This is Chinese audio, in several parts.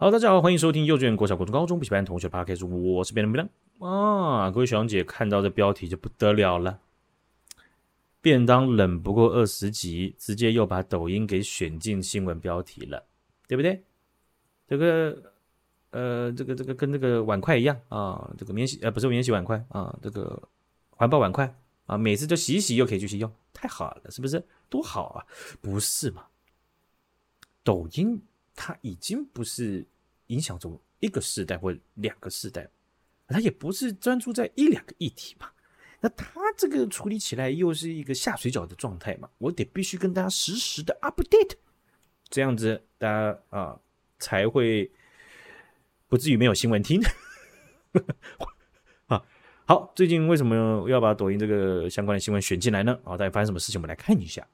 好，大家好，欢迎收听幼稚园、国小、国中、高中补习班同学 p o d c a s 我是便当便当啊！各位学长姐看到这标题就不得了了，便当冷不过二十集，直接又把抖音给选进新闻标题了，对不对？这个呃，这个这个跟这个碗筷一样啊，这个免洗呃不是免洗碗筷啊，这个环保碗筷啊，每次就洗一洗又可以继续用，太好了，是不是？多好啊！不是吗？抖音。它已经不是影响着一个世代或两个世代，它也不是专注在一两个议题嘛。那它这个处理起来又是一个下水饺的状态嘛，我得必须跟大家实时的 update，这样子大家啊才会不至于没有新闻听。啊，好，最近为什么要把抖音这个相关的新闻选进来呢？啊，到底发生什么事情？我们来看一下。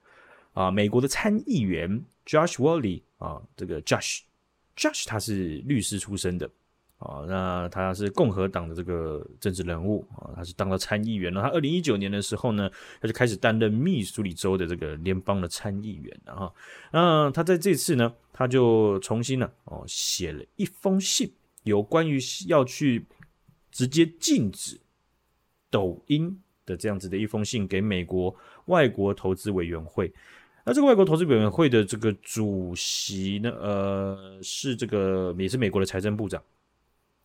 啊，美国的参议员 Josh Hawley 啊，这个 Josh，Josh 他是律师出身的啊，那他是共和党的这个政治人物啊，他是当了参议员了。他二零一九年的时候呢，他就开始担任密苏里州的这个联邦的参议员了哈。那他在这次呢，他就重新呢哦写了一封信，有关于要去直接禁止抖音的这样子的一封信给美国外国投资委员会。那这个外国投资委员会的这个主席呢，呃，是这个也是美国的财政部长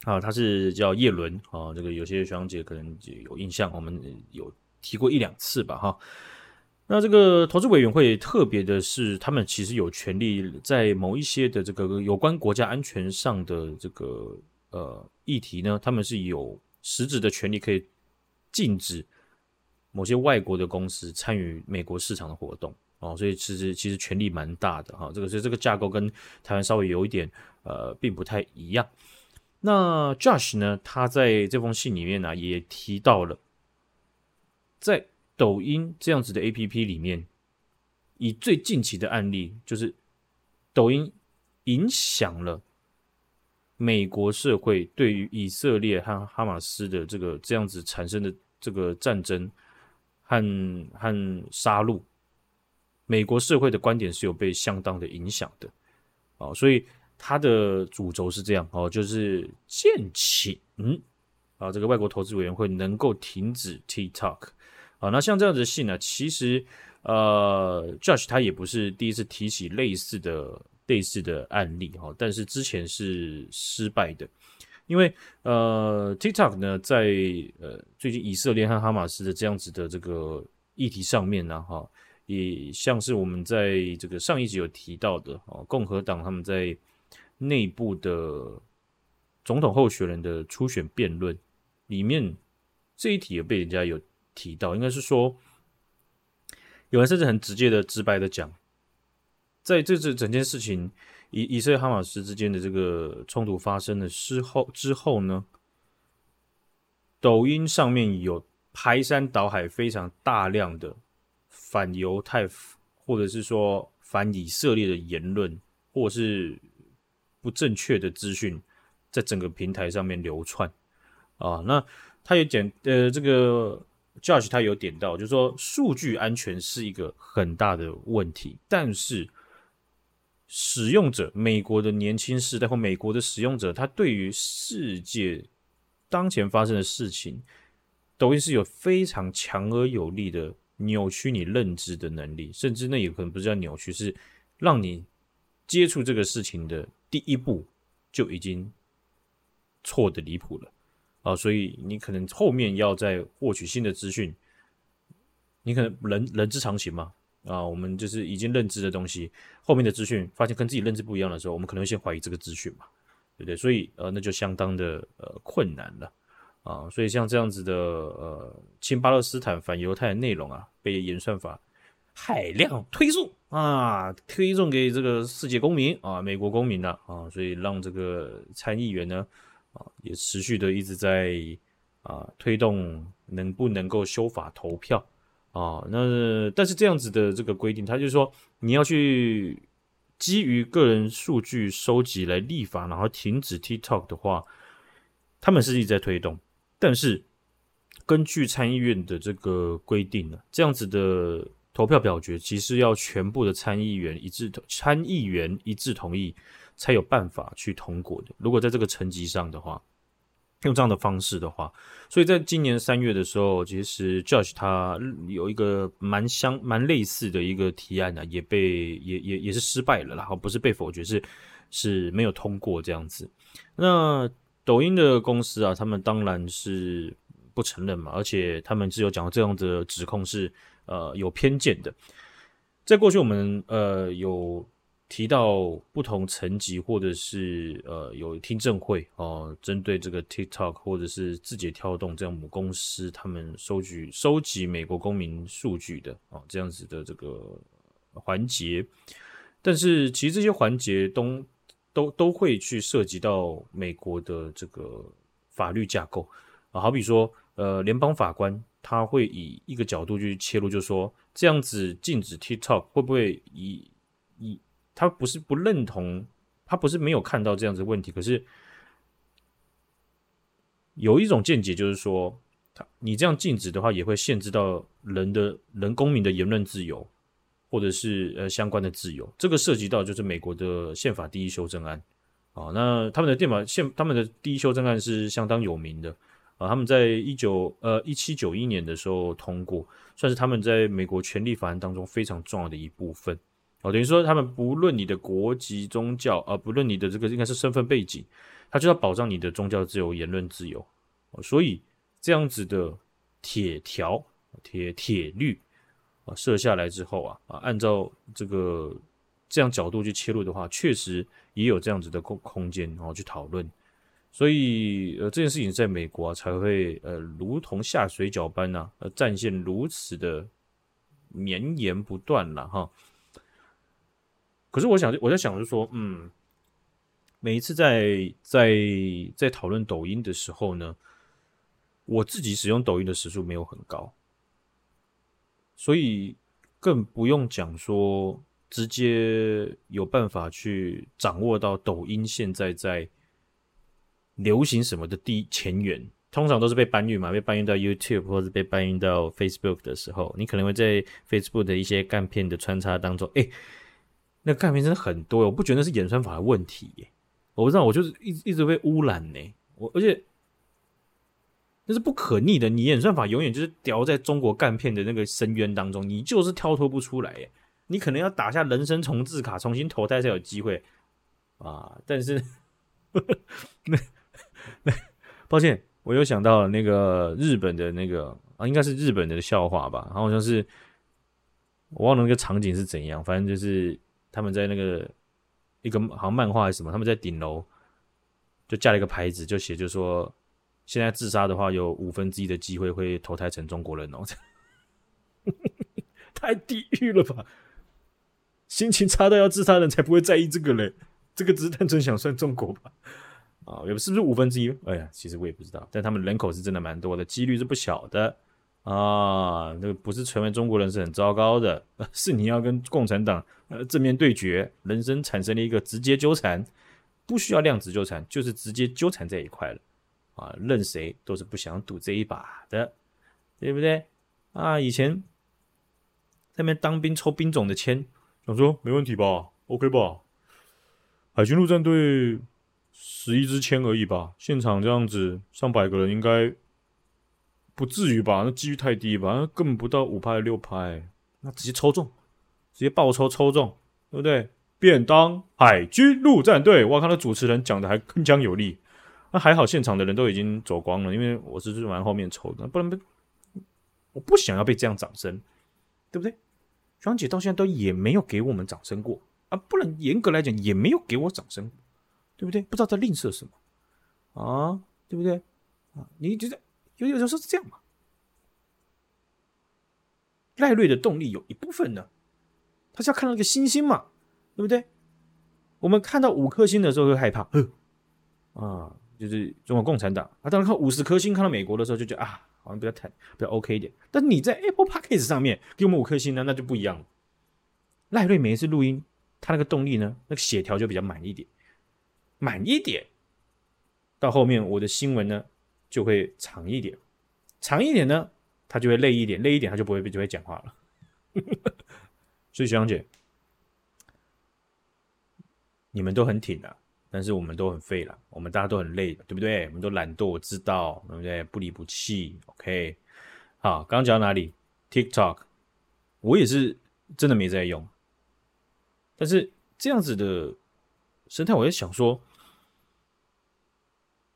啊，他是叫叶伦啊。这个有些学长姐可能有印象，我们有提过一两次吧，哈。那这个投资委员会特别的是，他们其实有权利在某一些的这个有关国家安全上的这个呃议题呢，他们是有实质的权利可以禁止某些外国的公司参与美国市场的活动。哦，所以其实其实权力蛮大的哈，这个所以这个架构跟台湾稍微有一点呃，并不太一样。那 Josh 呢，他在这封信里面呢、也提到了，在抖音这样子的 APP 里面，以最近期的案例，就是抖音影响了美国社会对于以色列和哈马斯的这个这样子产生的这个战争和和杀戮。美国社会的观点是有被相当的影响的，哦，所以它的主轴是这样哦，就是建请嗯啊，这个外国投资委员会能够停止 TikTok 啊，那像这样子的信呢，其实呃，Josh 他也不是第一次提起类似的类似的案例哈，但是之前是失败的，因为呃，TikTok 呢在呃最近以色列和哈马斯的这样子的这个议题上面呢哈。也像是我们在这个上一集有提到的哦，共和党他们在内部的总统候选人的初选辩论里面，这一题也被人家有提到，应该是说有人甚至很直接的、直白的讲，在这次整件事情以以色列哈马斯之间的这个冲突发生的之后之后呢，抖音上面有排山倒海非常大量的。反犹太，或者是说反以色列的言论，或者是不正确的资讯，在整个平台上面流窜啊。那他也点，呃，这个 Josh 他有点到，就是说数据安全是一个很大的问题，但是使用者，美国的年轻世代或美国的使用者，他对于世界当前发生的事情，抖音是有非常强而有力的。扭曲你认知的能力，甚至那也可能不是叫扭曲，是让你接触这个事情的第一步就已经错的离谱了啊！所以你可能后面要再获取新的资讯，你可能人人之常情嘛啊！我们就是已经认知的东西，后面的资讯发现跟自己认知不一样的时候，我们可能会先怀疑这个资讯嘛，对不对？所以呃，那就相当的呃困难了。啊，所以像这样子的呃，亲巴勒斯坦反犹太的内容啊，被演算法海量推送啊，推送给这个世界公民啊，美国公民呢啊，所以让这个参议员呢啊，也持续的一直在啊推动能不能够修法投票啊，那但是这样子的这个规定，他就是说你要去基于个人数据收集来立法，然后停止 TikTok 的话，他们是一直在推动。但是，根据参议院的这个规定呢，这样子的投票表决其实要全部的参议员一致参议员一致同意，才有办法去通过的。如果在这个层级上的话，用这样的方式的话，所以在今年三月的时候，其实 Josh 他有一个蛮相蛮类似的一个提案呢、也被也也也是失败了，然后不是被否决，是是没有通过这样子。那抖音的公司啊，他们当然是不承认嘛，而且他们是有讲这样的指控是呃有偏见的。在过去我们呃有。提到不同层级，或者是呃有听证会哦，针对这个 TikTok 或者是字节跳动这样母公司，他们收集收集美国公民数据的啊这样子的这个环节，但是其实这些环节都都都会去涉及到美国的这个法律架构。啊，好比说呃联邦法官他会以一个角度去切入，就是说这样子禁止 TikTok 会不会以以他不是不认同，他不是没有看到这样子问题，可是有一种见解就是说，他你这样禁止的话，也会限制到人的人公民的言论自由，或者是呃相关的自由。这个涉及到就是美国的宪法第一修正案啊，那他们的电法宪他们的第一修正案是相当有名的啊，他们在一九呃一七九一年的时候通过，算是他们在美国权利法案当中非常重要的一部分。哦，等于说他们不论你的国籍、宗教，啊，不论你的这个应该是身份背景，他就要保障你的宗教自由、言论自由。所以这样子的铁条、铁铁律啊设下来之后啊，啊，按照这个这样角度去切入的话，确实也有这样子的空空间，然后去讨论。所以呃，这件事情在美国啊才会呃如同下水饺般呐，呃，战线如此的绵延不断了哈。可是我想，我在想，就是说，嗯，每一次在在在讨论抖音的时候呢，我自己使用抖音的时数没有很高，所以更不用讲说直接有办法去掌握到抖音现在在流行什么的第前缘，通常都是被搬运嘛，被搬运到 YouTube 或者被搬运到 Facebook 的时候，你可能会在 Facebook 的一些干片的穿插当中，哎、欸。那干片真的很多，我不觉得那是演算法的问题耶，我不知道，我就是一直一直被污染呢。我而且那是不可逆的，你演算法永远就是掉在中国干片的那个深渊当中，你就是跳脱不出来耶。你可能要打下人生重置卡，重新投胎才有机会啊。但是那那抱歉，我又想到了那个日本的那个啊，应该是日本的笑话吧？好像是我忘了那个场景是怎样，反正就是。他们在那个一个好像漫画还是什么，他们在顶楼就架了一个牌子，就写就说现在自杀的话有五分之一的机会会投胎成中国人哦，太地狱了吧！心情差到要自杀的人才不会在意这个嘞，这个只是单纯想算中国吧？啊，也不是不是五分之一？哎呀，其实我也不知道，但他们人口是真的蛮多的，几率是不小的。啊，那个不是成为中国人是很糟糕的，是你要跟共产党呃正面对决，人生产生了一个直接纠缠，不需要量子纠缠，就是直接纠缠在一块了啊！任谁都是不想赌这一把的，对不对？啊，以前在那边当兵抽兵种的签，想说没问题吧？OK 吧？海军陆战队十一支签而已吧，现场这样子上百个人应该。不至于吧？那几率太低吧？那根本不到五拍六拍，那直接抽中，直接爆抽抽中，对不对？便当海军陆战队，哇！看到主持人讲的还铿锵有力，那还好，现场的人都已经走光了，因为我是蛮后面抽的，不然我不想要被这样掌声，对不对？双姐到现在都也没有给我们掌声过啊，不然严格来讲也没有给我掌声，对不对？不知道在吝啬什么啊，对不对？啊，你觉得？有有时候是这样嘛？赖瑞的动力有一部分呢，他是要看到一个星星嘛，对不对？我们看到五颗星的时候会害怕，啊，就是中国共产党啊。当然看五十颗星，看到美国的时候就觉得啊，好像比较太比较 OK 一点。但你在 Apple Podcast 上面给我们五颗星呢，那就不一样了。赖瑞每一次录音，他那个动力呢，那个血条就比较满一点，满一点。到后面我的新闻呢，就会长一点，长一点呢，他就会累一点，累一点他就不会就会讲话了。所以学长姐，你们都很挺啊，但是我们都很废了，我们大家都很累，对不对？我们都懒惰，我知道，对不对？不离不弃，OK。好，刚刚讲到哪里？TikTok，我也是真的没在用，但是这样子的生态，我在想说，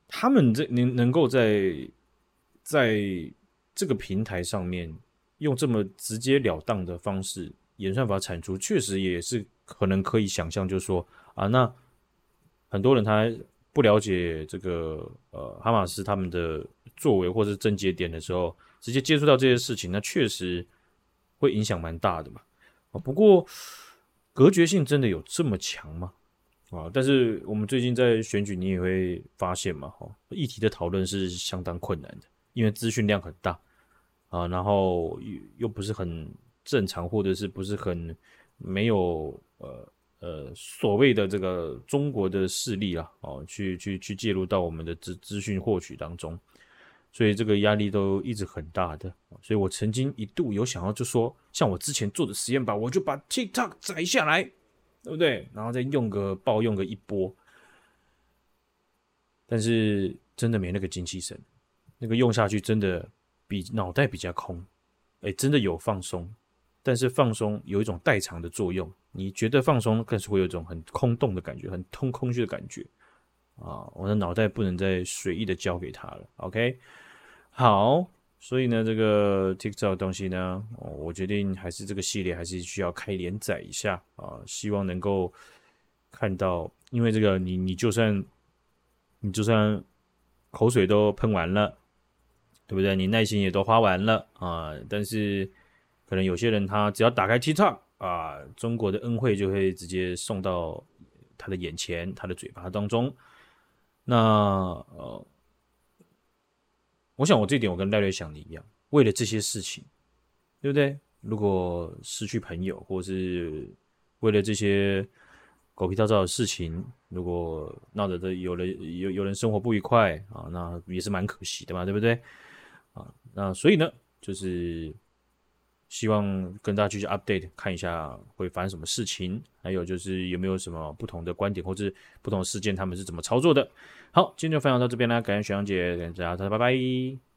他们这能能够在在这个平台上面用这么直截了当的方式演算法产出，确实也是可能可以想象，就是说啊，那很多人他不了解这个呃哈马斯他们的作为或是症结点的时候。直接接触到这些事情，那确实会影响蛮大的嘛。啊，不过隔绝性真的有这么强吗？啊，但是我们最近在选举，你也会发现嘛，哈，议题的讨论是相当困难的，因为资讯量很大啊，然后又又不是很正常，或者是不是很没有呃呃所谓的这个中国的势力啊，哦，去去去介入到我们的资资讯获取当中。所以这个压力都一直很大的，所以我曾经一度有想要就说，像我之前做的实验吧，我就把 TikTok 摘下来，对不对？然后再用个爆用个一波，但是真的没那个精气神，那个用下去真的比脑袋比较空，哎，真的有放松，但是放松有一种代偿的作用，你觉得放松，更是会有一种很空洞的感觉，很通空虚的感觉啊！我的脑袋不能再随意的交给他了，OK？好，所以呢，这个 TikTok 东西呢，我决定还是这个系列还是需要开连载一下啊，希望能够看到，因为这个你你就算你就算口水都喷完了，对不对？你耐心也都花完了啊，但是可能有些人他只要打开 TikTok 啊，中国的恩惠就会直接送到他的眼前、他的嘴巴当中，那呃。我想，我这点我跟赖瑞想的一样，为了这些事情，对不对？如果失去朋友，或是为了这些狗屁倒灶的事情，如果闹得这有人有有人生活不愉快啊，那也是蛮可惜的嘛，对不对？啊，那所以呢，就是希望跟大家继续 update，看一下会发生什么事情，还有就是有没有什么不同的观点或者不同的事件，他们是怎么操作的。好，今天就分享到这边啦，感谢学长姐，感谢大家，拜拜。